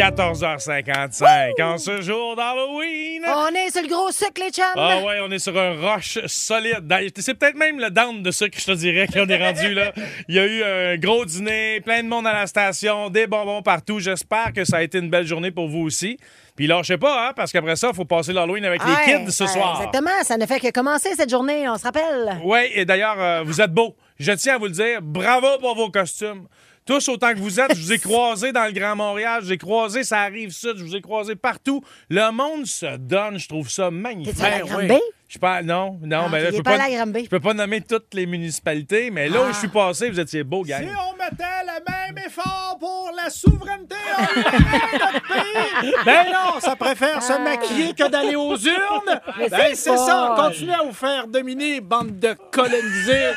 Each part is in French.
14h55, en ce jour d'Halloween. On est sur le gros sucre, les chums. Ah ouais, on est sur un roche solide. C'est peut-être même le down de sucre, je te dirais, qu'on est rendu là. Il y a eu un gros dîner, plein de monde à la station, des bonbons partout. J'espère que ça a été une belle journée pour vous aussi. Puis là, je sais pas, hein, parce qu'après ça, il faut passer l'Halloween avec les kids ce soir. Exactement, ça ne fait que commencer cette journée, on se rappelle. Oui, et d'ailleurs, euh, vous êtes beaux. Je tiens à vous le dire. Bravo pour vos costumes. Tous autant que vous êtes, je vous ai croisés dans le Grand Montréal, je vous ai croisés, ça arrive sud, je vous ai croisés partout. Le monde se donne, je trouve ça magnifique. À la Ben oui. Je pas, non, non, Ah, mais là, je peux pas je peux pas nommer toutes les municipalités, mais là où je suis passé, vous étiez beaux, gang. on mettait le même effort pour la souveraineté de notre pays. Ben non, ça préfère se maquiller que d'aller aux urnes. Mais Ben c'est ça, continuez à vous faire dominer, bande de colonisés.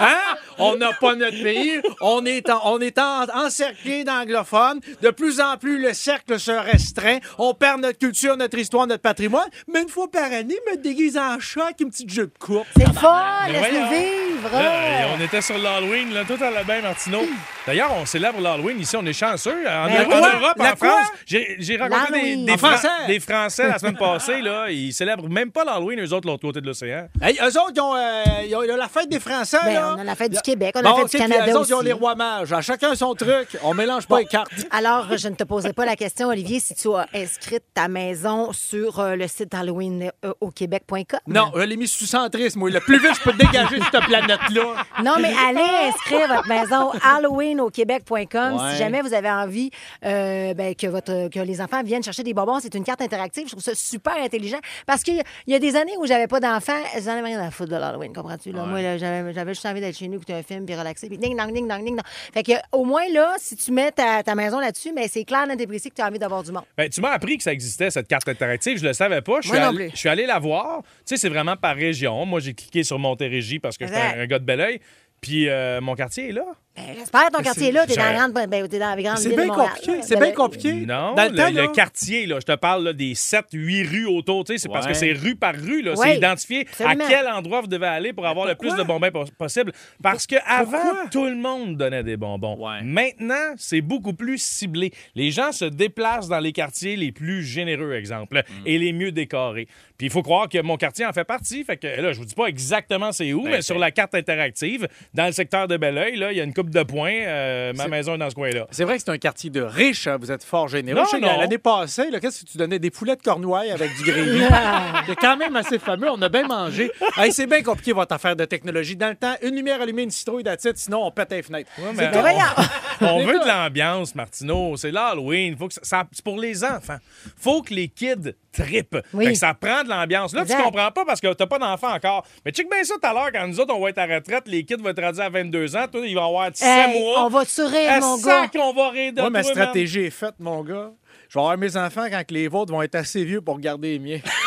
Hein? On n'a pas notre pays. On est, en- on est en- encerclé d'anglophones. De plus en plus, le cercle se restreint. On perd notre culture, notre histoire, notre patrimoine. Mais une fois par année, me déguise en chat avec une petite jupe courte. C'est le fun, Mais laisse-nous vivre. Là, on était sur l'Halloween, là, tout allait bien, Martineau. D'ailleurs, on célèbre l'Halloween ici, on est chanceux. En, Ben. Europe, La en? France, j'ai rencontré des, Fran- français. des Français la semaine passée, là, ils célèbrent même pas l'Halloween, eux autres, de l'autre côté de l'océan. Hey, eux autres, ils ont, euh, ils ont- ils ont la fête des Français. Ben, là. on a la fête du Québec, on a Bon, ok, du Canada eux autres, ils ont aussi. les rois mages. À chacun son truc. On mélange pas les cartes. Alors, je ne te posais pas la question, Olivier, si tu as inscrit ta maison sur euh, le site Halloween euh, au Québec.com. Non, je l'ai mis sous centrisme, moi. Le plus vite je peux dégager cette planète-là. Non, mais allez inscrire votre maison halloweenauquebec.com Ouais. si jamais vous avez envie euh, ben, que, votre, que les enfants viennent chercher des bonbons. C'est une carte interactive. Je trouve ça super intelligent parce qu'il y a- il y a des années où j'avais pas d'enfants, j'en avais rien à foutre de l'Halloween, comprends-tu? Moi, j'avais j'avais juste envie d'être chez nous, écouter un film, puis relaxer, puis ding, dong, ding, dong, ding, dong. Fait que, au moins, là, si tu mets ta, ta maison là-dessus, mais c'est clair, et précis que tu as envie d'avoir du monde. Ben, tu m'as appris que ça existait, cette carte interactive. Je le savais pas. Je suis, allé, plus. je suis allé la voir. Tu sais, c'est vraiment par région. Moi, j'ai cliqué sur Montérégie parce que je suis Exact. un, un gars de bel oeil. Puis euh, mon quartier est là. Ben, J'espère que ton quartier est là. T'es dans la grande, ben, t'es dans la grande C'est ville de bien Montréal, compliqué. C'est Ben, bien compliqué. Non, Dans le, le, temps, le là, quartier, là, je te parle là, des 7, 8 rues autour. tu sais, C'est parce Ouais. que c'est rue par rue. là. C'est identifié absolument. à quel endroit vous devez aller pour avoir le plus de bonbons pos- possible. Parce que avant, pourquoi? tout le monde donnait des bonbons. Ouais. Maintenant, c'est beaucoup plus ciblé. Les gens se déplacent dans les quartiers les plus généreux, exemple, Mm. et les mieux décorés. Puis il faut croire que mon quartier en fait partie. Fait que là, je vous dis pas exactement c'est où, mais sur la carte interactive, dans le secteur de Belleuil, là, il y a une coupe de points. euh, ma maison est dans ce coin-là. C'est vrai que c'est un quartier de riches. hein. Vous êtes fort généreux. L'année passée, qu'est-ce que tu donnais? Des poulets de cornouailles avec du gravy? c'est quand même assez fameux. On a bien mangé. Hey, c'est bien compliqué, votre affaire de technologie. Dans le temps, une lumière allumée, une citrouille d'attitude, sinon on pète les fenêtres. voyons. On Les veut de l'ambiance, Martineau. C'est l'Halloween. Faut que ça, ça- c'est pour les enfants. Faut que les kids trippent. Oui. Fait que ça prend de l'ambiance. Là, Exact. tu comprends pas parce que t'as pas d'enfant encore. Mais check bien ça tout à l'heure, quand nous autres, on va être à la retraite, les kids vont être rendus à 22 ans. Toi, ils vont avoir 7 Hey, mois. on va te sourire, À mon gars. on va rire de Moi, ma man. stratégie est faite, mon gars. Je vais avoir mes enfants quand que les vôtres vont être assez vieux pour garder les miens.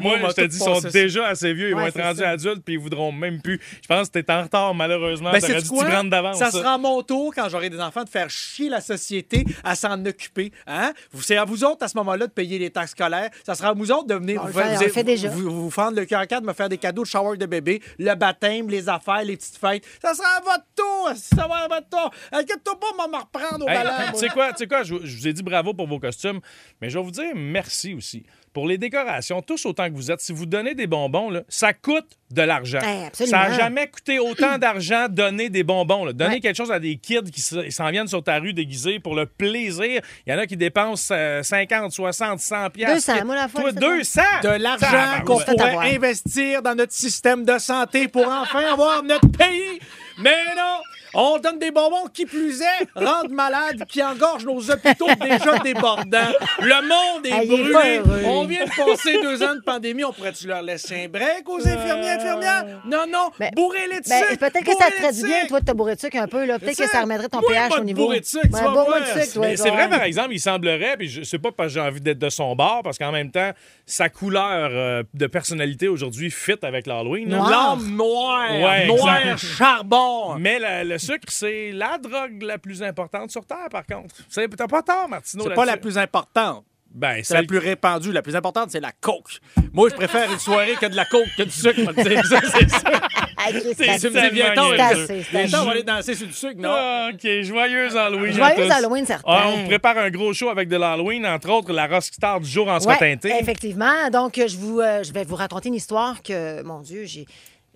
Moi, on va je te dis, ils sont ça. déjà assez vieux. Ils vont être rendus ça. adultes puis ils voudront même plus. Je pense que t'es en retard, malheureusement. Ben, dû prendre d'avance. Ça sera à mon tour, quand j'aurai des enfants, de faire chier la société à s'en occuper. Hein? Vous- C'est à vous autres, à ce moment-là, de payer les taxes scolaires. Ça sera à vous autres de venir On vous, le fait- on le fait déjà. vous, vous fendre le cœur à quatre, me faire des cadeaux de shower de bébé, le baptême, les affaires, les petites fêtes. Ça sera à votre tour. Ça va à votre tour. Inquiète-toi pas, on va me reprendre au Hey, ballon. puis tu sais quoi, tu sais quoi, je, je vous ai dit bravo pour vos costumes, mais je vais vous dire merci aussi. Pour les décorations, tous autant que vous êtes, si vous donnez des bonbons, là, ça coûte de l'argent. Hey, absolument. ça n'a jamais coûté autant d'argent donner des bonbons. là. Donner Ouais. quelque chose à des kids qui se- s'en viennent sur ta rue déguisés pour le plaisir. Il y en a qui dépensent euh, 50, 60, 100 piastres. 200, moi, la fois, Toi, c'est ça. 200! de l'argent qu'on pourrait investir dans notre système de santé pour enfin avoir notre pays. Mais non, On donne des bonbons qui plus est, rendent malades, qui engorgent nos hôpitaux déjà débordants. Le monde est Ah, est brûlé. On vient de passer deux ans de pandémie. On pourrait-tu leur laisser un break aux infirmiers, infirmières? Non, non. Ben, bourrez-les de Ben, sucre. peut-être que ça te ferait du bien, toi, de te bourrer de sucre un peu. là. Peut-être que ça. remettrait ton pH au niveau. de sucre, Ouais, Mais c'est vrai, par exemple, il semblerait, puis je sais pas parce que j'ai envie d'être de son bord, parce qu'en même temps, sa couleur euh, de personnalité aujourd'hui fit avec l'Halloween. Noir. L'âme noire. Ouais, noir exact. charbon. Mais le sucre, c'est la drogue la plus importante sur Terre, par contre. C'est- T'as pas tort, Martino. C'est pas la plus importante. Ben, C'est la plus répandue. La plus importante, c'est la coke. Moi, je préfère une soirée que de la coke que du sucre. Ça, c'est ça. C'est- Tu me dis, viens-t'en, tellement on va- aller danser sur du sucre, non? Ah, OK. Joyeux Halloween. Joyeux. Halloween, certain. Ah, on prépare un gros show avec de l'Halloween, entre autres la Rockstar du jour en Ouais, teintée. effectivement. Donc, je, vous, euh, je vais vous raconter une histoire que, mon Dieu, j'ai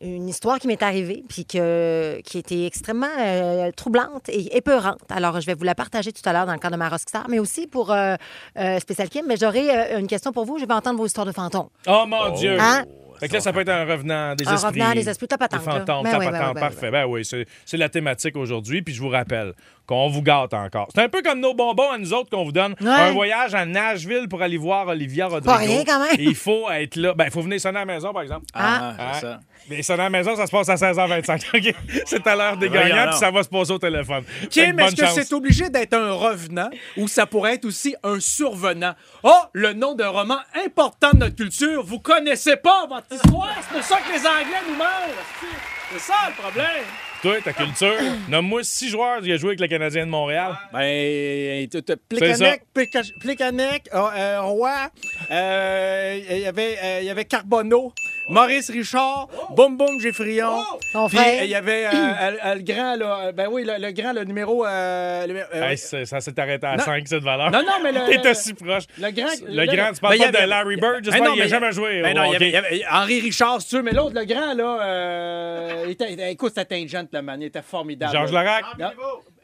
une histoire qui m'est arrivée, puis que, qui était extrêmement euh, troublante et épeurante. Alors, je vais vous la partager tout à l'heure dans le cadre de ma Rockstar, mais aussi pour euh, euh, Spécial Kim. Mais j'aurai euh, une question pour vous. Je vais entendre vos histoires de fantômes. Oh mon Dieu! Hein? Fait que là, ça peut être un revenant des Un esprits. revenant des esprits, ta Des patente, là. fantômes, Ben oui, ben patente, oui, ben parfait. Ben oui, c'est c'est la thématique aujourd'hui. Puis je vous rappelle qu'on vous gâte encore. C'est un peu comme nos bonbons à nous autres qu'on vous donne. Ouais. Un voyage à Nashville pour aller voir Olivia Rodrigo. Pas rien, quand même. Et il faut être là. Ben, il faut venir sonner à la maison, par exemple. Ah. Hein? c'est ça. Mais sonner à la maison, ça se passe à 16h25. OK? C'est à l'heure des gagnants, puis ça va se passer au téléphone. Kim, est-ce que c'est obligé d'être un revenant ou ça pourrait être aussi un survenant? Oh, le nom d'un roman important de notre culture. Vous connaissez pas votre histoire? C'est de ça que les Anglais nous mangent. C'est ça le problème. Toi, ta culture, nomme-moi six joueurs qui ont joué avec le Canadien de Montréal. Ben, ça. Plicanec, Plica- Plicanec, euh, euh, Roy, euh, il y avait, euh, il y avait Carbonneau, Maurice Richard, Boum Boum Geffrion. Ton Puis, frère. il y avait euh, euh, euh, le grand, là, euh, ben oui, le, le grand, le numéro... euh, le- euh, Hey, c'est- ça s'est arrêté à Non. 5, cette valeur. Non, non, mais le- T'étais le- si proche. Le grand. Le grand, tu parles Ben, il y pas de Larry Bird, j'espère Ben non, qu'il a mais jamais joué Ben au non, il y hockey. avait- il y avait Henri Richard, si tu veux, mais l'autre, le grand, là, euh, il était, il était- écoute, c'était tangent, le man, il était formidable. Georges. Larac. Non.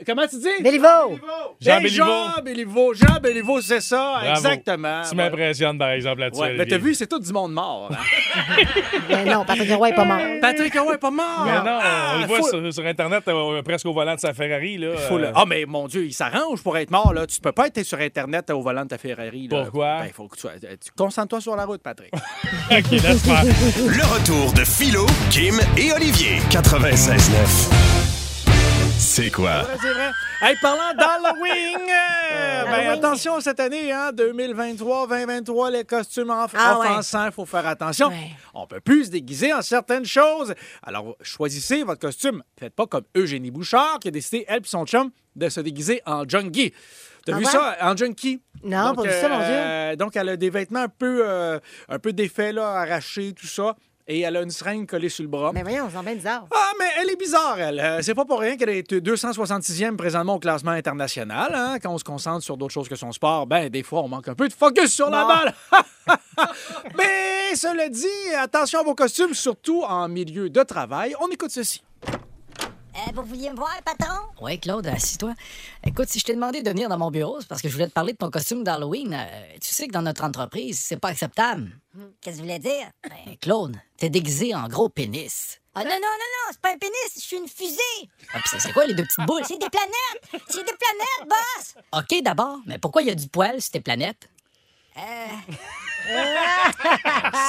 Comment tu dis? Béliveau! Jean Béliveau. Jean Béliveau. Jean Béliveau, c'est ça, Bravo. exactement. Tu m'impressionnes, par exemple, là-dessus. Ouais, mais t'as vu, c'est tout du monde mort. hein? Mais non, Patrick Roy est pas mort. Patrick Roy est pas mort. Mais non, Ah, on le voit faut- sur, sur Internet, euh, presque au volant de sa Ferrari. Là, faut le- euh, Ah, mais mon Dieu, il s'arrange pour être mort. Là. Tu peux pas être sur Internet au volant de ta Ferrari. Là. Pourquoi? Ben, faut que tu, sois- tu concentre-toi sur la route, Patrick. OK, laisse faire. Le retour de Philo, Kim et Olivier. 96.9. C'est quoi? vrai, c'est vrai. Hey, parlant d'Halloween, euh, ben, attention cette année, hein, 2023, 2023, les costumes enf- Ah offensants, il faut faire attention. Ouais. On peut plus se déguiser en certaines choses. Alors, choisissez votre costume. Faites pas comme Eugénie Bouchard qui a décidé, elle et son chum, de se déguiser en junkie. T'as Ah vu ouais? ça, en junkie? Non, pas vu ça, mon euh, donc, elle a des vêtements un peu, euh, un peu défaits, là, arrachés, tout ça. Et elle a une seringue collée sur le bras. Mais voyons, c'est bien bizarre. Ah, mais elle est bizarre, elle. Euh, c'est pas pour rien qu'elle est 266e présentement au classement international. Hein? Quand on se concentre sur d'autres choses que son sport, ben, des fois, on manque un peu de focus sur la balle. mais cela dit, attention à vos costumes, surtout en milieu de travail. On écoute ceci. Euh, vous vouliez me voir, patron? Oui, Claude, assis-toi. Écoute, si je t'ai demandé de venir dans mon bureau, c'est parce que je voulais te parler de ton costume d'Halloween. Euh, tu sais que dans notre entreprise, c'est pas acceptable. Qu'est-ce que vous voulez dire? Ben, Claude, t'es déguisé en gros pénis. Ah non, non, non, non, c'est pas un pénis, je suis une fusée! Ah, pis c'est- quoi les deux petites boules? C'est des planètes! C'est des planètes, boss! OK, d'abord, mais pourquoi il y a du poil sur tes planètes?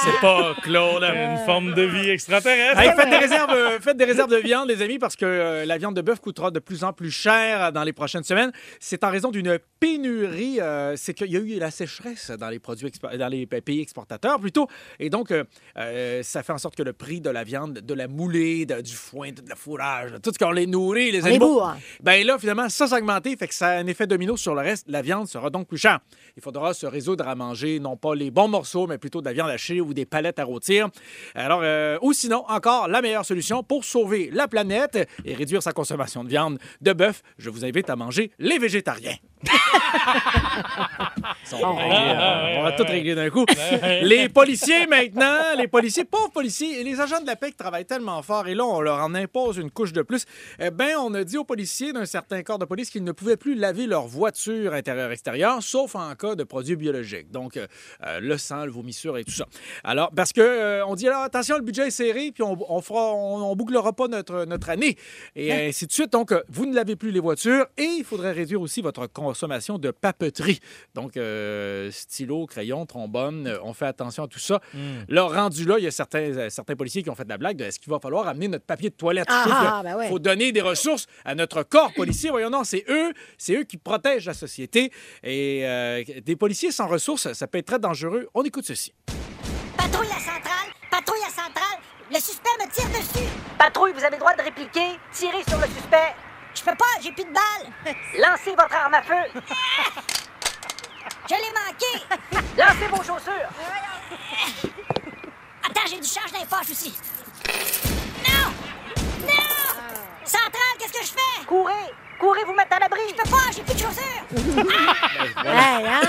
C'est pas Claude, une forme de vie extraterrestre. Hey, faites, des réserves, euh, faites des réserves de viande, les amis, parce que euh, la viande de bœuf coûtera de plus en plus cher dans les prochaines semaines. C'est en raison d'une pénurie. euh, c'est qu'il y a eu la sécheresse dans les produits expo- dans les pays exportateurs plutôt, et donc euh, euh, ça fait en sorte que le prix de la viande, de la moulée, de- du foin, de la fourrage, de tout ce qu'on les nourrit, les On les animaux. bourre. Ben là, finalement, ça s'est augmenté, fait que ça a un effet domino sur le reste. La viande sera donc plus chère. Il faudra se résoudre à manger non pas les bons morceaux, mais plutôt de la viande hachée ou des palettes à rôtir. Alors, euh, ou sinon, encore la meilleure solution pour sauver la planète et réduire sa consommation de viande de bœuf, je vous invite à manger les végétariens. Sont réglés, euh, on va tout régler d'un coup. Les policiers maintenant, les policiers, pauvres policiers, et les agents de la paix qui travaillent tellement fort, et là, on leur en impose une couche de plus. Eh bien, on a dit aux policiers d'un certain corps de police qu'ils ne pouvaient plus laver leur voiture intérieure-extérieure, sauf en cas de produits biologiques. Donc, euh, euh, le sang, le vomissure et tout ça. Alors, parce que euh, on dit, alors, attention, le budget est serré, puis on, on fera, on, on bouclera pas notre, notre année. Et ainsi de suite. Donc, vous ne lavez plus les voitures et il faudrait réduire aussi votre consommation de papeterie. Donc, euh, stylo, crayon, trombone, euh, on fait attention à tout ça. Là, rendu là, il y a certains, euh, certains policiers qui ont fait de la blague de est-ce qu'il va falloir amener notre papier de toilette? Ah, ah, ben ouais. faut donner des ressources à notre corps policier. Voyons, non, c'est eux, c'est eux qui protègent la société. Et euh, des policiers sans ressources, ça peut être très dangereux. On écoute ceci. Patrouille à centrale, patrouille à centrale. Le suspect me tire dessus. Patrouille, vous avez le droit de répliquer. Tirez sur le suspect. Je peux pas, j'ai plus de balles. Lancez votre arme à feu. Je l'ai manqué. Lancez vos chaussures. Attends, j'ai du change dans les poches aussi. Non! Non! Centrale, qu'est-ce que je fais? Courez. Courez vous mettre à l'abri. Je peux pas, j'ai plus de chaussures. Hey, hein?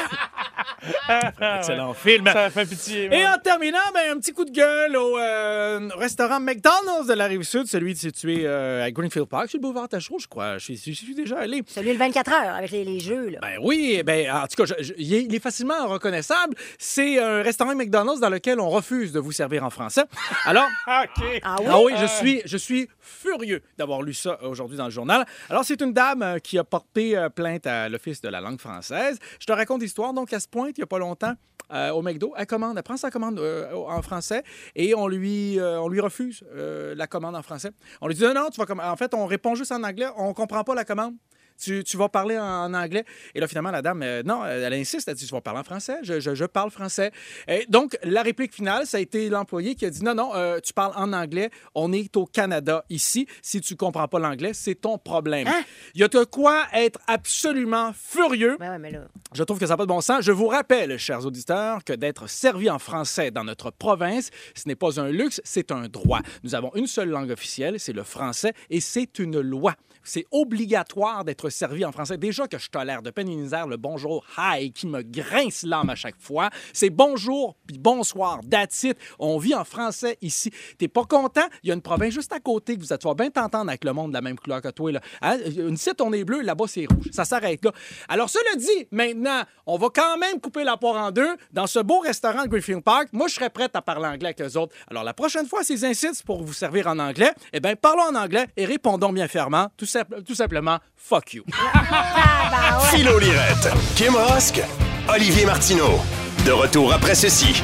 Excellent film. Ça fait pitié. Et moi. en terminant, ben, un petit coup de gueule au euh, restaurant McDonald's de la Rive-Sud, celui situé euh, à Greenfield Park, sur le boulevard Tachereau, je crois. Je suis, je suis déjà allé. Celui le 24 heures avec les, les jeux, là. Ben oui, ben, en tout cas, je- je- il est- il est facilement reconnaissable. C'est un restaurant McDonald's dans lequel on refuse de vous servir en français. Alors, OK. Ah oui? ah oui, je suis, je suis furieux d'avoir lu ça aujourd'hui dans le journal. Alors, c'est une dame euh, qui a porté euh, plainte à l'Office de la langue française. Je te raconte l'histoire. Donc, elle se pointe il n'y a pas longtemps euh, au McDo. Elle commande, elle prend sa commande en français et on lui, on lui refuse la commande en français. On lui dit non, non, tu vas. En fait, on répond juste en anglais. On comprend pas la commande. Tu, tu vas parler en, en anglais. Et là, finalement, la dame, euh, non, elle, elle insiste. Elle dit, tu vas parler en français. Je, je- je parle français. Et donc, la réplique finale, ça a été l'employé qui a dit, non, non, euh, tu parles en anglais. On est au Canada ici. Si tu comprends pas l'anglais, c'est ton problème. Hein? Il y a de quoi être absolument furieux. Ben ouais, mais là. Je trouve que ça n'a pas de bon sens. Je vous rappelle, chers auditeurs, que d'être servi en français dans notre province, ce n'est pas un luxe, c'est un droit. Nous avons une seule langue officielle, c'est le français, et c'est une loi. C'est obligatoire d'être servi en français. Déjà que je tolère de peine et misère le bonjour, hi, qui me grince l'âme à chaque fois. C'est bonjour puis bonsoir, that's. On vit en français ici. T'es pas content? Il y a une province juste à côté que vous êtes. Bien t'entendre avec le monde de la même couleur que toi. Là. Hein? Une site, on est bleu, là-bas, c'est rouge. Ça s'arrête là. Alors, cela dit, maintenant, on va quand même couper la poire en deux dans ce beau restaurant de Greenfield Park. Moi, je serais prête à parler anglais avec eux autres. Alors, la prochaine fois, s'ils insistent pour vous servir en anglais, eh bien, parlons en anglais et répondons bien fermement, tout, tout simplement, fuck you. Philo Lirette, Kim Rosk, Olivier Martineau. De retour après ceci.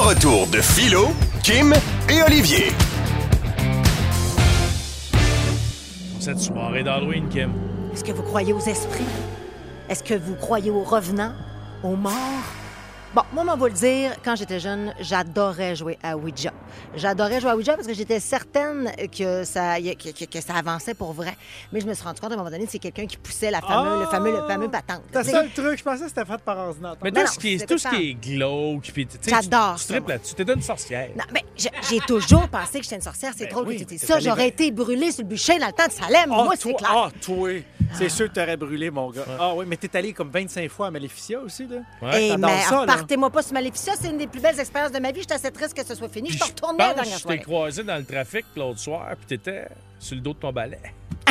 Le retour de Philo, Kim et Olivier. Cette soirée d'Halloween, Kim. Est-ce que vous croyez aux esprits? Est-ce que vous croyez aux revenants? Aux morts? Bon, moi, on va le dire, quand j'étais jeune, j'adorais jouer à Ouija. J'adorais jouer à Ouija parce que j'étais certaine que ça, que, que- que ça avançait pour vrai. Mais je me suis rendu compte à un moment donné que c'est quelqu'un qui poussait la fameux, le fameux, le fameux patente. C'est ça le truc. Je pensais que c'était fait par ordinateur. Mais Non, tout non, ce qui est, tout ce qui est glauque, puis tu sais, J'adore tu, tu moi. là-dessus. T'es une sorcière. Non, mais j'ai toujours pensé que j'étais une sorcière. C'est Ben drôle oui, que tu ça. J'aurais été brûlée sur le bûcher dans le temps de Salem. Ah, moi, c'est clair. Ah, toi. C'est sûr que t'aurais brûlé, mon gars. Ah oui, mais t'es allé comme 25 fois à Maléficia aussi, là. Ouais. Et T'adores mais partez-moi pas sur Maléficia, c'est une des plus belles expériences de ma vie. J'étais assez triste que ce soit fini. Je Puis suis retournée la pense dernière je t'ai croisé dans le trafic l'autre soir, puis t'étais sur le dos de ton balai.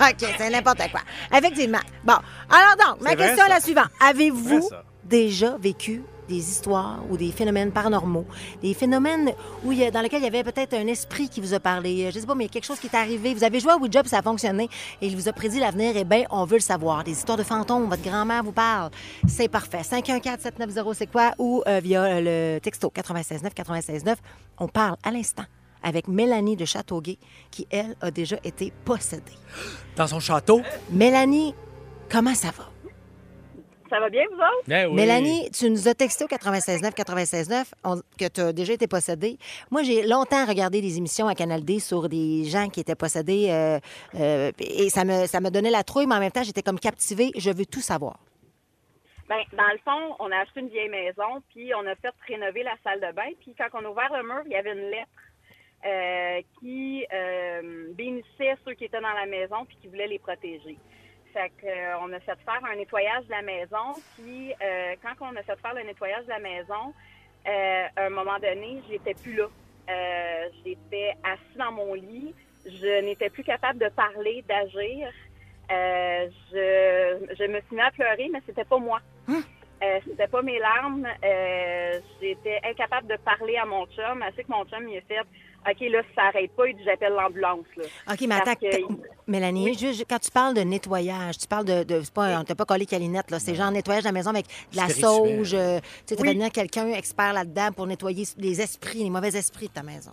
OK, c'est n'importe quoi. Effectivement. Bon, alors donc, ma question est la suivante. Avez-vous déjà vécu des histoires ou des phénomènes paranormaux, des phénomènes où il y a- dans lesquels il y avait peut-être un esprit qui vous a parlé, je sais pas, mais il y a quelque chose qui est arrivé, vous avez joué à Ouija puis ça a fonctionné et il vous a prédit l'avenir, eh bien, on veut le savoir. Des histoires de fantômes, votre grand-mère vous parle, c'est parfait. 514-790, c'est quoi? Ou euh, via euh, le texto 969 969 on parle à l'instant avec Mélanie de Châteauguay, qui, elle, a déjà été possédée. Dans son château? Mélanie, comment ça va? Ça va bien, vous autres? Ben oui. Mélanie, tu nous as texté au 96.9, 96.9 on- que tu as déjà été possédée. Moi, j'ai longtemps regardé des émissions à Canal D sur des gens qui étaient possédés euh, euh, et ça me, ça me donnait la trouille, mais en même temps, j'étais comme captivée. Je veux tout savoir. Ben, dans le fond, on a acheté une vieille maison, puis on a fait rénover la salle de bain. Puis quand on a ouvert le mur, il y avait une lettre euh, qui euh, bénissait ceux qui étaient dans la maison puis qui voulaient les protéger. Fait que, euh, on a fait faire un nettoyage de la maison. Puis euh, quand on a fait faire le nettoyage de la maison, euh, à un moment donné, j'étais plus là. Euh, j'étais assis dans mon lit. Je n'étais plus capable de parler, d'agir. Je, je me suis mis à pleurer, mais c'était pas moi. Euh, c'était pas mes larmes. J'étais incapable de parler à mon chum. Assez que mon chum il a fait OK, là, ça s'arrête pas, dit j'appelle l'ambulance. là. OK, mais attends, que- Mélanie, juste, quand tu parles de nettoyage, tu parles de. de c'est pas, on t'a pas collé calinette, là. C'est genre nettoyage de la maison avec de la sauge. euh, tu sais, tu venir quelqu'un expert là-dedans pour nettoyer les esprits, les mauvais esprits de ta maison.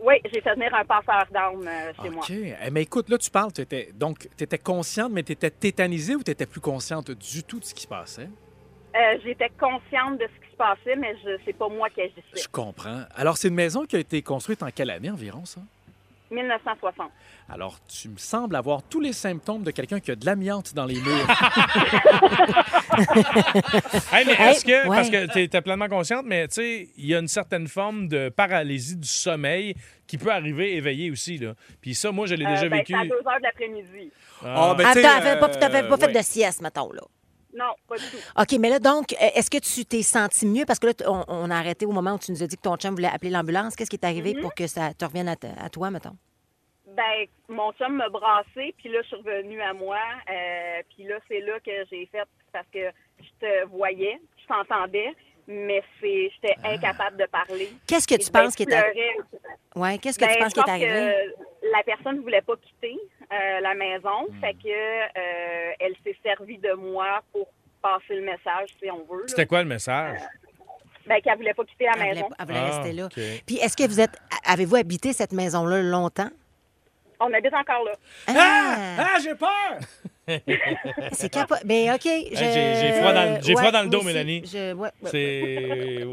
Oui, j'ai fait venir un passeur d'armes euh, chez moi. OK. Eh, mais écoute, là, tu parles, t'étais- donc, tu étais consciente, mais tu étais tétanisée ou tu étais plus consciente du tout de ce qui se passait? Euh, J'étais consciente de ce qui se passait, mais je c'est pas moi qui agissais. Je comprends. Alors, c'est une maison qui a été construite en quelle année environ, ça? 1960. Alors, tu me sembles avoir tous les symptômes de quelqu'un qui a de l'amiante dans les murs. Hey, mais est-ce que, ouais. parce que tu es pleinement consciente, mais tu sais, il y a une certaine forme de paralysie du sommeil qui peut arriver éveillé aussi. Là. Puis ça, moi, je l'ai Euh, déjà ben, vécu. À 2 heures de l'après-midi. Ah, ben, tu sais, Attends, fais pas, fait- pas fait ouais. de sieste, mettons, là. Non, pas du tout. OK, mais là, donc, euh, est-ce que tu t'es senti mieux? Parce que là, on, on a arrêté au moment où tu nous as dit que ton chum voulait appeler l'ambulance. Qu'est-ce qui est arrivé Mm-hmm. pour que ça te revienne à, à toi, mettons? Ben, mon chum m'a brassé, puis là, je suis revenue à moi. euh, puis là, c'est là que j'ai fait, parce que je te voyais, je t'entendais, mais c'est, j'étais incapable de parler. Qu'est-ce que tu penses qui est arrivé? Ouais, qu'est-ce que Ben, tu penses qui est pense arrivé? que la personne ne voulait pas quitter euh, la maison, Hmm. fait que euh, elle s'est servie de moi pour passer le message, si on veut. C'était quoi le message? Ben, qu'elle voulait pas quitter la Elle voulait, maison. elle voulait Ah, rester là. Puis est-ce que vous êtes. Avez-vous habité cette maison-là longtemps? On habite encore là. Ah! Ah, j'ai peur! C'est capo... Mais OK. je- j'ai- froid dans le- j'ai Ouais, froid dans le dos. Mélanie. Je- ouais, ouais, C'est.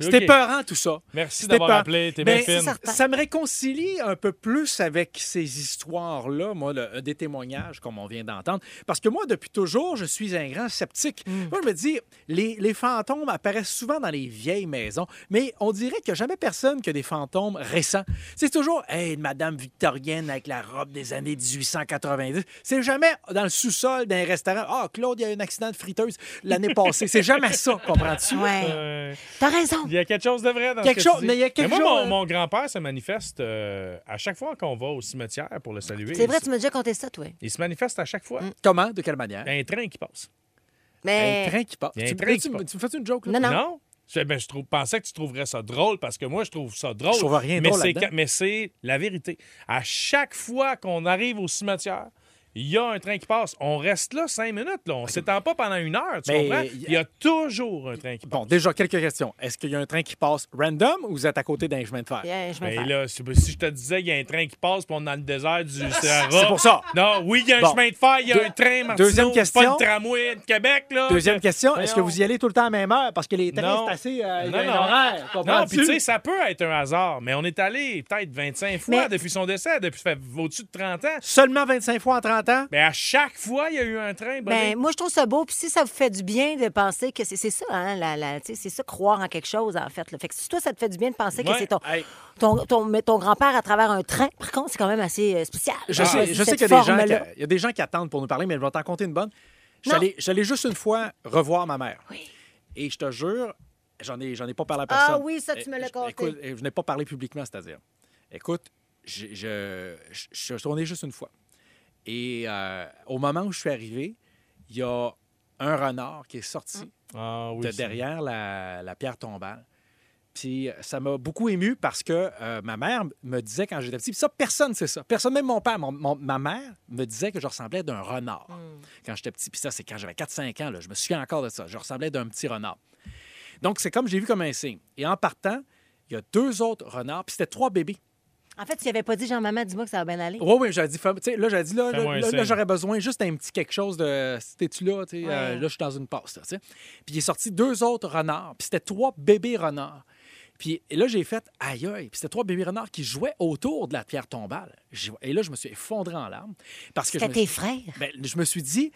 C'était OK. peurant, tout ça. Merci d'avoir peur. appelé. T'es bien fine. Ça me réconcilie un peu plus avec ces histoires-là, moi, le- des témoignages, comme on vient d'entendre. Parce que moi, depuis toujours, je suis un grand sceptique. Mm. Moi, je me dis, les, les fantômes apparaissent souvent dans les vieilles maisons, mais on dirait qu'il n'y a jamais personne qui a des fantômes récents. C'est toujours, hey, une madame victorienne avec la robe des années 1890. C'est jamais dans le sous-sol d'un restaurant. Ah, Claude, il y a eu un accident de friteuse l'année passée. C'est jamais ça, comprends-tu? Ouais. Euh, T'as raison. Il y a quelque chose de vrai dans Quelque ce que tu chose- dis. mais il y a quelque moi, chose- mon, mon grand-père se manifeste euh, à chaque fois qu'on va au cimetière pour le saluer. C'est vrai, il, tu m'as déjà conté ça, toi. il se manifeste à chaque fois. Comment? De quelle manière? Un train qui passe. Mais. Un train qui passe. Tu, train tu- qui passe. tu me fais une joke, là? Non, non. Je, ben, je trouve, pensais que tu trouverais ça drôle parce que moi, je trouve ça drôle. Je trouve rien mais drôle Mais c'est la vérité. À chaque fois qu'on arrive au cimetière, il y a un train qui passe. On reste là cinq minutes. Là. On ne s'étend pas pendant une heure. Tu Mais comprends? il y a- Il y a toujours un train qui passe. Bon, déjà, quelques questions. Est-ce qu'il y a un train qui passe random ou vous êtes à côté d'un chemin de fer? Bien, je vais Mais faire. là, si si je te disais qu'il y a un train qui passe puis on est dans le désert du Sahara. C'est pour ça. Non, oui, il y a un Bon. chemin de fer, il y a Deux- un train, Martineau. Deuxième question. pas le tramway de Québec, là. Deuxième question, est-ce que vous y allez tout le temps à la même heure? Parce que les trains, c'est assez. euh, il y Non, a un non. horaire. Non, puis tu sais, ça peut être un hasard, mais on est allé peut-être 25 fois Mais- depuis son décès, depuis au-dessus de 30 ans. Seulement 25 fois en 30 Mais à chaque fois, il y a eu un train. Ben, moi, je trouve ça beau. Puis si ça vous fait du bien de penser que c'est ça, hein, la, la- tu sais, c'est ça, croire en quelque chose, en fait. là. Fait que si toi, ça te fait du bien de penser que c'est ton, Hey, ton, ton, mais ton grand-père à travers un train, par contre, c'est quand même assez euh, spécial. je Ah, sais, je sais qu'il y, a des gens forme-là. qui- il y a des gens qui attendent pour nous parler, mais je vais t'en compter une bonne. Allé juste une fois revoir ma mère. Oui. Et je te jure, j'en ai, j'en ai pas parlé à personne. Ah oui, ça, tu me l'as Eh, conté. Écoute, eh, je n'ai pas parlé publiquement, c'est-à-dire. Écoute, je, je, je- je suis tourné juste une fois. Et euh, au moment où je suis arrivé, il y a un renard qui est sorti Ah oui, de c'est- derrière la, la pierre tombale. Puis euh, ça m'a beaucoup ému parce que euh, ma mère me disait quand j'étais petit, puis ça, personne ne sait ça. Personne, même mon père, mon- mon- ma mère me disait que je ressemblais d'un renard quand j'étais petit. Puis ça, c'est quand j'avais 4-5 ans. Là, je me souviens encore de ça. Je ressemblais d'un petit renard. Donc, c'est comme j'ai vu comme un signe. Et en partant, il y a deux autres renards, puis c'était trois bébés. En fait, tu n'avais pas dit, Jean-Maman, dis-moi que ça va bien aller. Oui, oui, j'ai dit, fais- tu sais, là, j'ai dit, là, là, j'aurais besoin juste d'un petit quelque chose de. C'était-tu là, tu sais, Ouais. euh, là, je suis dans une passe, là, tu sais. Puis il est sorti deux autres renards, puis c'était trois bébés renards. Puis là, j'ai fait aïe aïe. Puis c'était trois bébés renards qui jouaient autour de la pierre tombale. Et là, je me suis effondré en larmes. Parce que je C'était tes suis- frères? Ben, je me suis dit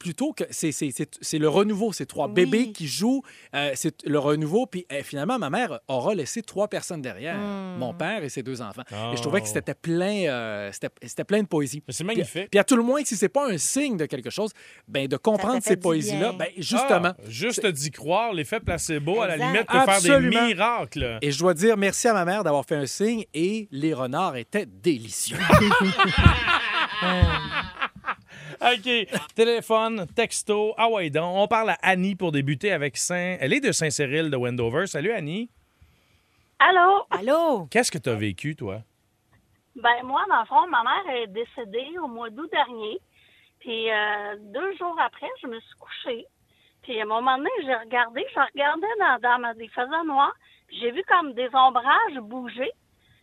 plutôt que c'est- c'est c'est- c'est le renouveau, c'est trois Oui. bébés qui jouent, euh, c'est le renouveau. Puis euh, finalement, ma mère aura laissé trois personnes derrière, Hmm. mon père et ses deux enfants. Et je Oh. trouvais que c'était plein, euh, c'était c'était plein de poésie. Mais c'est magnifique. Puis, à tout le moins, si c'est pas un signe de quelque chose, ben de comprendre ces poésies-là, bien. ben justement. Ah, juste d'y croire, l'effet placebo, à la limite, peut faire Absolument. des miracles. Et je dois dire merci à ma mère d'avoir fait un signe et les renards étaient délicieux. OK. Téléphone, texto, ah ouais donc. On parle à Annie pour débuter avec Saint... Elle est de Saint-Cyril de Wendover. Salut, Annie. Allô? Allô? Qu'est-ce que tu as vécu, toi? Ben moi, dans le fond, ma mère est décédée au mois d'août dernier. Puis euh, deux jours après, je me suis couchée. Puis à un moment donné, j'ai regardé, je regardais dans, dans ma, des faisans noirs. puis J'ai vu comme des ombrages bouger.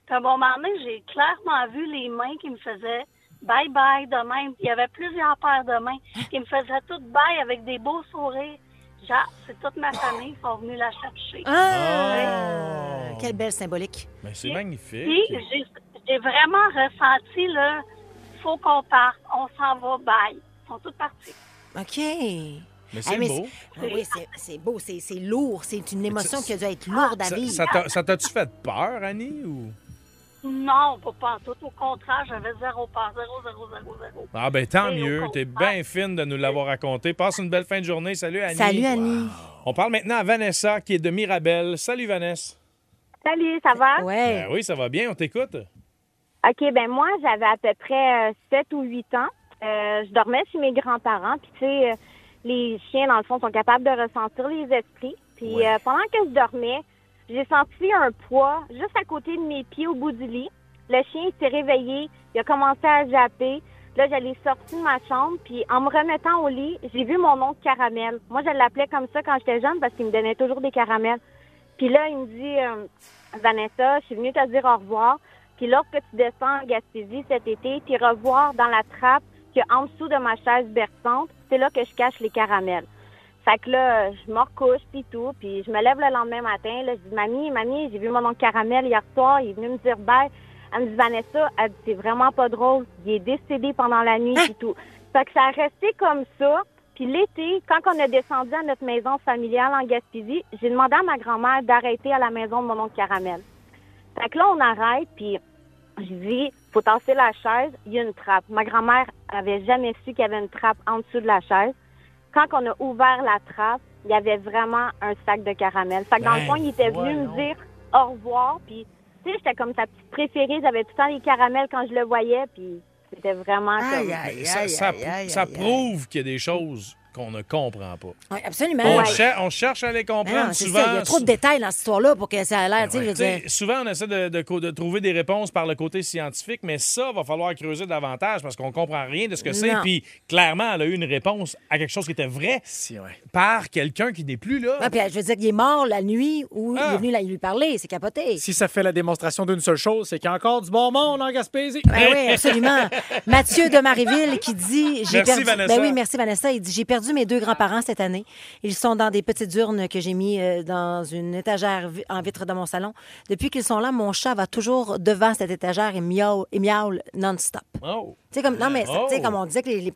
Puis à un moment donné, j'ai clairement vu les mains qui me faisaient bye bye de même. Il y avait plusieurs paires de mains qui me faisaient toutes bye avec des beaux sourires. Genre, c'est toute ma famille qui sont venus la chercher. Ah! Quelle belle symbolique. Ben, c'est magnifique. Puis j'ai vraiment ressenti là, faut qu'on parte, on s'en va, bye. Ils sont tous partis. OK. Mais c'est Hey, beau. Ah oui, c'est- beau, c'est lourd. C'est une émotion qui a dû être lourde à Ça- vivre. Ça t'a-tu fait peur, Annie? Ou... Non, pas, pas en tout. Au contraire, j'avais zéro peur, zéro, zéro, zéro, zéro. Ah ben tant Et mieux. T'es bien fine de nous l'avoir raconté. Passe une belle fin de journée. Salut, Annie. Salut, Annie. On parle maintenant à Vanessa, qui est de Mirabel. Salut, Vanessa. Salut, ça va? Ouais. Ben oui, ça va bien. On t'écoute. OK, ben moi, j'avais à peu près 7 ou 8 ans. Euh, je dormais chez mes grands-parents. Puis, tu sais, euh, les chiens, dans le fond, sont capables de ressentir les esprits. Puis, euh, pendant que je dormais, j'ai senti un poids juste à côté de mes pieds au bout du lit. Le chien s'est réveillé. Il a commencé à japper. Là, j'allais sortir de ma chambre. Puis, en me remettant au lit, j'ai vu mon oncle Caramel. Moi, je l'appelais comme ça quand j'étais jeune parce qu'il me donnait toujours des caramels. Puis là, il me dit, euh, Vanessa, je suis venue te dire au revoir. Puis lorsque tu descends en Gaspésie cet été, puis revoir dans la trappe a en dessous de ma chaise berçante, c'est là que je cache les caramels. Fait que là, je me recouche, puis tout, puis je me lève le lendemain matin. Là, je dis, mamie, mamie, j'ai vu mon oncle Caramel hier soir, il est venu me dire bye. Elle me dit, Vanessa, elle dit, c'est vraiment pas drôle. Il est décédé pendant la nuit, puis tout. Fait que ça a resté comme ça. Puis l'été, quand on a descendu à notre maison familiale en Gaspésie, j'ai demandé à ma grand-mère d'arrêter à la maison de mon oncle Caramel. Fait que là, on arrête, puis je dis, faut tasser la chaise, il y a une trappe. Ma grand-mère avait jamais su qu'il y avait une trappe en dessous de la chaise. Quand on a ouvert la trappe, il y avait vraiment un sac de caramel. Fait que dans le Ben, fond, il était venu me dire au revoir, puis tu sais, j'étais comme sa petite préférée. J'avais tout le temps les caramels quand je le voyais, puis c'était vraiment comme... ça ça- ça prouve qu'il y a des choses qu'on ne comprend pas. Oui, absolument. On, Ouais. cher- on cherche à les comprendre non, souvent. ça, il y a trop de détails dans cette histoire-là pour que ça ait l'air, Tu sais, dire. souvent, on essaie de, de co- de trouver des réponses par le côté scientifique, mais ça, va falloir creuser davantage parce qu'on comprend rien de ce que c'est. Puis, clairement, elle a eu une réponse à quelque chose qui était vrai par quelqu'un qui n'est plus là. Ouais, puis, je veux dire qu'il est mort la nuit où il Ah. est venu la- lui parler. C'est capoté. Si ça fait la démonstration d'une seule chose, c'est qu'il y a encore du bon monde en Gaspésie. Ben oui, absolument. Mathieu de Marieville qui dit j'ai Merci, perdu. Vanessa. Ben oui, merci Vanessa. Il dit j'ai perdu mes deux grands-parents cette année. Ils sont dans des petites urnes que j'ai mis euh, dans une étagère en vitre de mon salon. Depuis qu'ils sont là, mon chat va toujours devant cette étagère et miaule, et miaule non-stop. Oh. Tu sais comme non mais Oh. comme on disait que les, les-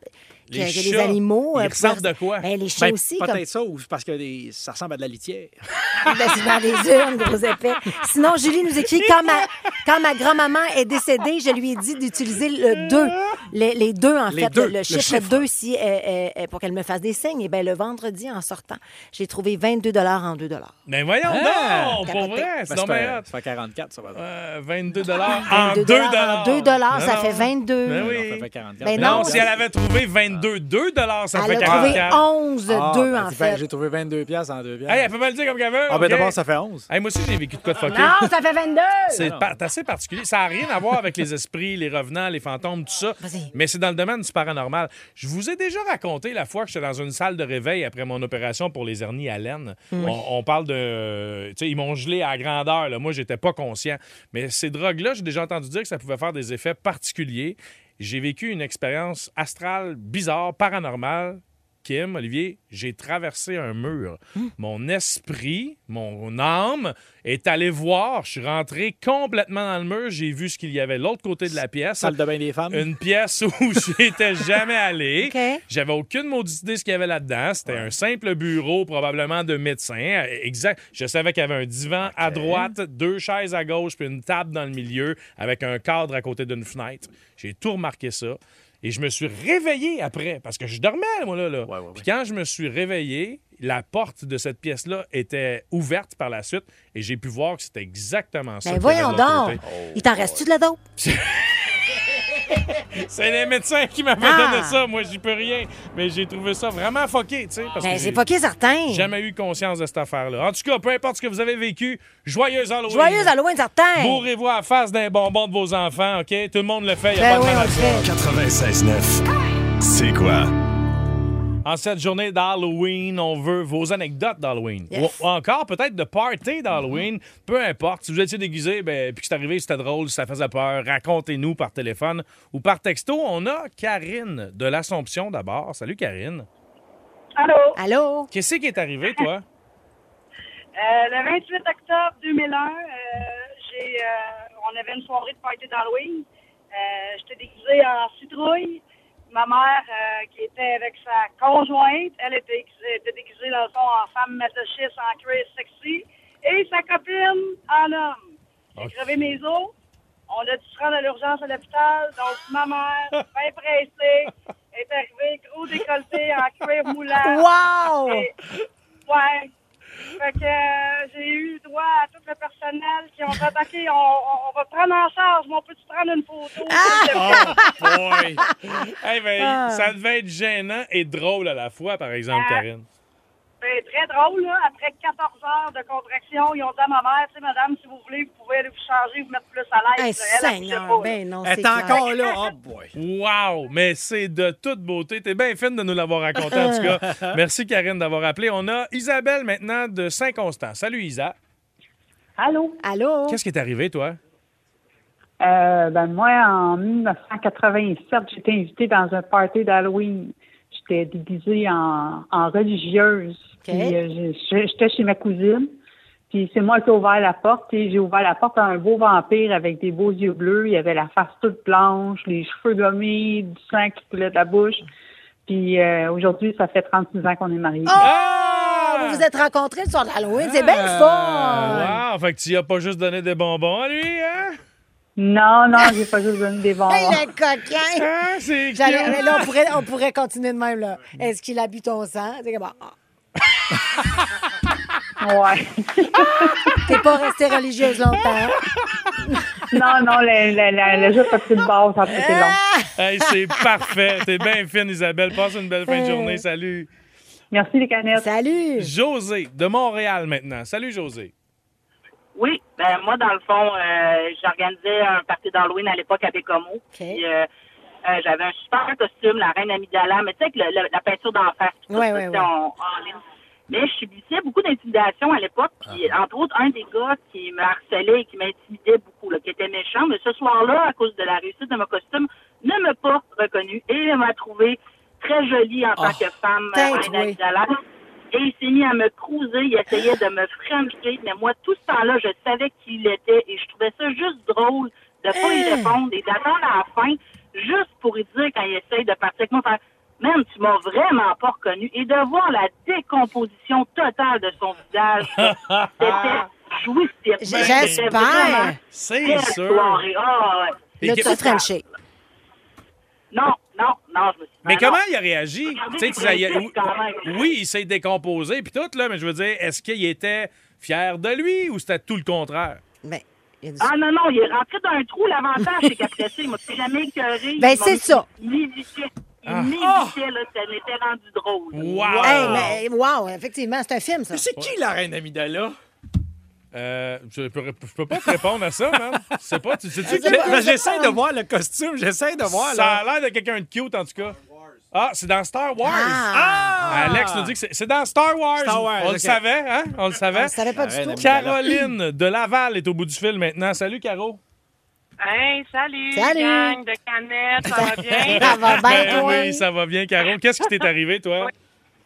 Les que les animaux ils euh, pouvaient- de quoi? Ben, les chats Ben, aussi Peut-être comme ça, ou parce que des- ça ressemble à de la litière. Ben, c'est dans des urnes, gros épais. Sinon, Julie nous écrit quand ma, quand ma grand-maman est décédée, je lui ai dit d'utiliser le 2. Les, les deux, en Les fait. deux, le, le chiffre chiffre. 2 si, euh, euh, euh, pour qu'elle me fasse des signes. Et ben, le vendredi, en sortant, j'ai trouvé 22 en 2 Ben voyons Ah! donc, pour vrai, c'est Ben, ça bien fait- hot. ça fait 44, ça va. Euh, 22 en 2 22 en 2 Ben ça non. fait 22. Ben Non, oui. ça fait 44. Ben non, non, si elle avait trouvé 22 22 2 ça Elle fait a trouvé 44. 11 2 Ah, en ben, ben, fait. J'ai trouvé 22 piastres en deux piastres. Hey, elle peut me le dire comme qu'elle veut. Ah, ben OK? d'abord, ça fait 11. Hey, moi aussi, j'ai vécu de quoi de fucké. Non, ça fait 22. C'est pa- c'est assez particulier. Ça n'a rien à voir avec les esprits, les revenants, les fantômes, tout ça. Mais c'est dans le domaine du paranormal. Je vous ai déjà raconté la fois que j'étais dans une salle de réveil après mon opération pour les hernies à laine. Oui. On, on parle de. Tu sais, ils m'ont gelé à grandeur. Là. Moi, j'étais pas conscient. Mais ces drogues-là, j'ai déjà entendu dire que ça pouvait faire des effets particuliers. J'ai vécu une expérience astrale bizarre, paranormale. Kim, Olivier, j'ai traversé un mur. Mon esprit, mon âme est allé voir. Je suis rentré complètement dans le mur. J'ai vu ce qu'il y avait de l'autre côté de la pièce. Salle de bain des femmes. Une pièce où j'étais jamais allé. J'avais aucune maudite idée ce qu'il y avait là-dedans. C'était un simple bureau, probablement de médecin. Exact. Je savais qu'il y avait un divan à droite, deux chaises à gauche, puis une table dans le milieu avec un cadre à côté d'une fenêtre. J'ai tout remarqué ça. Et je me suis réveillé après, parce que je dormais, moi, là. là. Puis quand je me suis réveillé, la porte de cette pièce-là était ouverte par la suite et j'ai pu voir que c'était exactement ça. Ben avait voyons donc. Il t'en reste-tu de la dope? C'est les médecins qui m'avaient Ah! donné ça. Moi, j'y peux rien. Mais j'ai trouvé ça vraiment fucké, tu sais. Ben, c'est j'ai fucké certain. Jamais eu conscience de cette affaire-là. En tout cas, peu importe ce que vous avez vécu, joyeux Halloween. Joyeux Halloween certain. Bourrez-vous à la face d'un bonbon de vos enfants, OK? Tout le monde le fait, il n'y a Ben pas de oui, mal à on le ça. 96.9. C'est quoi? En cette journée d'Halloween, on veut vos anecdotes d'Halloween. Yes. Ou encore peut-être de party d'Halloween. Peu importe. Si vous étiez déguisé, ben, puis que c'est arrivé, c'était drôle, si ça faisait peur, racontez-nous par téléphone ou par texto. On a Karine de l'Assomption d'abord. Salut Karine. Allô? Allô? Qu'est-ce qui est arrivé, toi? Euh, le 28 octobre 2001, euh, j'ai, euh, on avait une soirée de party d'Halloween. Euh, J'étais déguisée en citrouille. Ma mère, euh, qui était avec sa conjointe, elle était, était déguisée, dans le fond, en femme masochiste, en cuir sexy. Et sa copine en homme. J'ai crevé mes os. On a dû se rendre à l'urgence à l'hôpital. Donc, ma mère, bien pressée, est arrivée, gros décolleté, en cuir moulant. Wow! Et- ouais. Fait que euh, j'ai eu droit à tout le personnel qui ont dit OK, on, on- on va prendre en charge, mais on peut-tu prendre une photo? Oh boy! Hey, ben, Ah. Ça devait être gênant et drôle à la fois, par exemple, Ah. Karine. C'est très drôle, là. Après 14 heures de contraction, ils ont dit à ma mère, tu sais, madame, si vous voulez, vous pouvez aller vous changer, vous mettre plus à l'aise. Hey, Elle, elle Seigneur, ben non, Elle c'est est clair. encore là. Oh boy. Wow! Mais c'est de toute beauté. T'es bien fine de nous l'avoir raconté, en tout cas. Merci, Karine, d'avoir appelé. On a Isabelle maintenant de Saint-Constant. Salut, Isa. Allô? Allô? Qu'est-ce qui est arrivé, toi? Euh, ben moi, en 1987, j'étais invitée dans un party d'Halloween. J'étais déguisée en, en religieuse. Puis, euh, j'étais chez ma cousine. Puis c'est moi qui ai ouvert la porte. Et j'ai ouvert la porte à un beau vampire avec des beaux yeux bleus. Il avait la face toute blanche, les cheveux gommés, du sang qui coulait de la bouche. Puis euh, aujourd'hui, ça fait 36 ans qu'on est mariés. Oh! Vous vous êtes rencontrés le soir. C'est bien. Ah, wow! Fait que tu as pas juste donné des bonbons à lui, hein? Non, non, j'ai pas juste donné des bonbons. Hey, le coquin! Ah, c'est là, on pourrait, on pourrait continuer de même. là. Est-ce qu'il a bu ton sang? C'est comme, ah. Ouais. T'es pas restée religieuse longtemps. non, non, le, le, le, le jeu a pris de base, ça a été long. Hey, c'est parfait. T'es bien fine, Isabelle. Passe une belle fin de journée. Salut. Merci, les canettes. Salut. José, de Montréal maintenant. Salut, José. Oui, ben moi, dans le fond, euh, j'organisais un party d'Halloween à l'époque à Bécomo. Puis, euh, euh, j'avais un super costume, la reine Amidala, mais tu sais, avec le- le- la peinture d'en face. Ouais, ouais, ouais. Mais je subissais beaucoup d'intimidation à l'époque. Puis, entre autres, un des gars qui me harcelait et qui m'intimidait beaucoup, là, qui était méchant, mais ce soir-là, à cause de la réussite de mon costume, ne m'a pas reconnu et m'a trouvé très jolie en tant Oh, que femme, euh, tête, reine oui. Amidala. Et il s'est mis à me cruiser, il essayait de me frencher, mais moi, tout ce temps-là, je savais qui il était et je trouvais ça juste drôle de pas y répondre et d'attendre à la fin, juste pour lui dire quand il essaye de partir avec moi, faire Même, tu m'as vraiment pas reconnu. Et de voir la décomposition totale de son visage, c'était jouissif. J'espère. C'est sûr. ouais. L'as-tu Frenché? Non, non, non, je me suis Mais Ah, comment non. il a réagi? Tu sais, tu il a- oui, il s'est décomposé, puis tout, là, mais je veux dire, est-ce qu'il était fier de lui ou c'était tout le contraire? Ah non, non, il est rentré dans un trou. L'avantage, c'est qu'après ça, il m'a plus jamais écœuré. Ben, c'est ça. Il Ah. m'évitait, là, ça m'était rendu drôle. Wow! Hey, mais, wow, effectivement, c'est un film, ça. C'est qui la reine Amidala? Euh, je, peux, je peux pas te répondre à ça, man. C'est pas. Tu qui- ben, J'essaie de voir le costume, j'essaie de voir. Ça là. a l'air de quelqu'un de cute, en tout cas. Ah, c'est dans Star Wars. Ah! Alex nous dit que c'est- c'est dans Star Wars. Star Wars, On ok. le savait, hein? On le savait. On le savait pas du Arrête, tout. Caroline de Laval est au bout du fil maintenant. Salut, Caro. Hey, salut, Salut. gang de canettes, ça va bien? Ça va bien, Ben toi? oui, ça va bien, Caro. Qu'est-ce qui t'est arrivé, toi?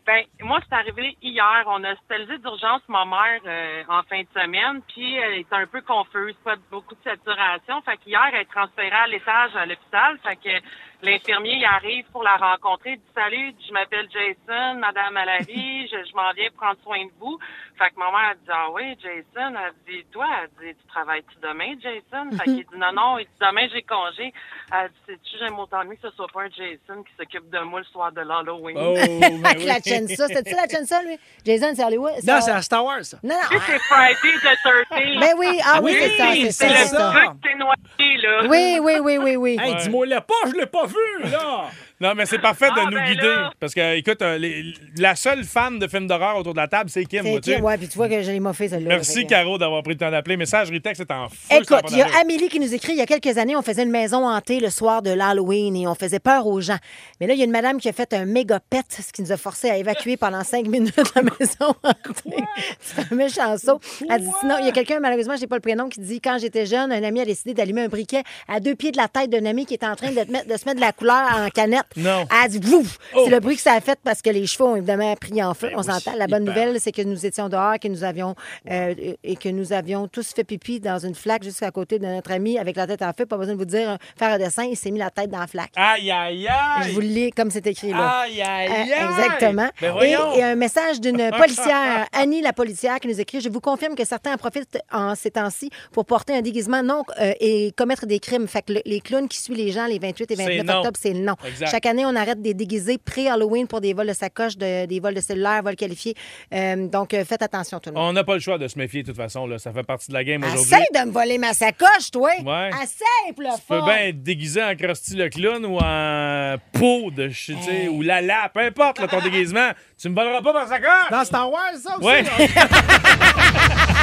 Ben, moi, c'est arrivé hier. On a hospitalisé d'urgence ma mère euh, en fin de semaine, puis elle était un peu confuse, pas beaucoup de saturation. Fait qu'hier, elle est transférée à l'étage à l'hôpital. Fait que l'infirmier, il arrive pour la rencontrer. Il dit Salut, je m'appelle Jason, Madame Malary, je, je m'en viens prendre soin de vous. Fait que ma mère a dit Ah oui, Jason, elle dit Toi, elle dit Tu travailles-tu demain, Jason? Fait qu'il dit Non, non, il dit Demain, j'ai congé. Elle dit Sais-tu, j'aime autant mieux que ce soit pas un Jason qui s'occupe de moi le soir de l'Halloween. Oh, la Chensa. C'était-tu la Chensa, lui? Jason, c'est Hollywood? Non, c'est à Star Wars, ça. Non, Tu non. sais, c'est Friday the 13th. Ben oui, ah oui, c'est ça, c'est C'est ça, le truc qui s'est noyé, là. Oui, oui, oui, oui, oui. Hey, dis-moi le pas, je l'ai pas vu, là! Non, mais c'est parfait de Ah, nous ben guider. là. Parce que, écoute, euh, les- la seule fan de films d'horreur autour de la table, c'est Kim. C'est qui? Ouais, puis tu vois que je l'ai moffé, celle-là. Merci, Caro, d'avoir pris le temps d'appeler. Messagerie texte, c'est en feu. ça Écoute, il y a. Amélie qui nous écrit il y a quelques années, on faisait une maison hantée le soir de l'Halloween et on faisait peur aux gens. Mais là, il y a une madame qui a fait un méga pet, ce qui nous a forcé à évacuer pendant cinq minutes la maison hantée. C'est un méchant saut. Elle dit sinon, il y a quelqu'un, malheureusement, je n'ai pas le prénom, qui dit quand j'étais jeune, un ami a décidé d'allumer un briquet à deux pieds de la tête d'un ami qui était en train de, te mettre- de se mettre de la couleur en canette. Non. Elle dit Vouf! C'est le bruit que ça a fait parce que les chevaux ont évidemment pris en feu. on s'entend. La bonne nouvelle, c'est que nous étions dehors, que nous avions euh, et que nous avions tous fait pipi dans une flaque juste à côté de notre ami avec la tête en feu. Pas besoin de vous dire euh, faire un dessin, il s'est mis la tête dans la flaque. Aïe, aïe, aïe! Je vous le lis comme c'est écrit là. Aïe, aïe, Euh, aïe! exactement. Ben et, et un message d'une policière, Annie la policière, qui nous écrit Je vous confirme que certains en profitent en ces temps-ci pour porter un déguisement non euh, et commettre des crimes. Fait que le- les clowns qui suivent les gens les 28 et C'est 29 non. octobre, c'est non. Exact. Chaque année, on arrête des déguisés pré-Halloween pour des vols de sacoches, de- des vols de cellulaires, vols qualifiés. Euh, donc, euh, faites attention, tout le monde. On n'a pas le choix de se méfier, de toute façon. Là. Ça fait partie de la game aujourd'hui. Essaye de me voler ma sacoche, toi! Ouais. Essaye, pour le Tu peux bien être déguisé en Krusty le clown ou en peau de sais, ou Lala, peu importe là, ton déguisement. Tu me voleras pas ma sacoche! Dans Star Wars, ça aussi? Ouais.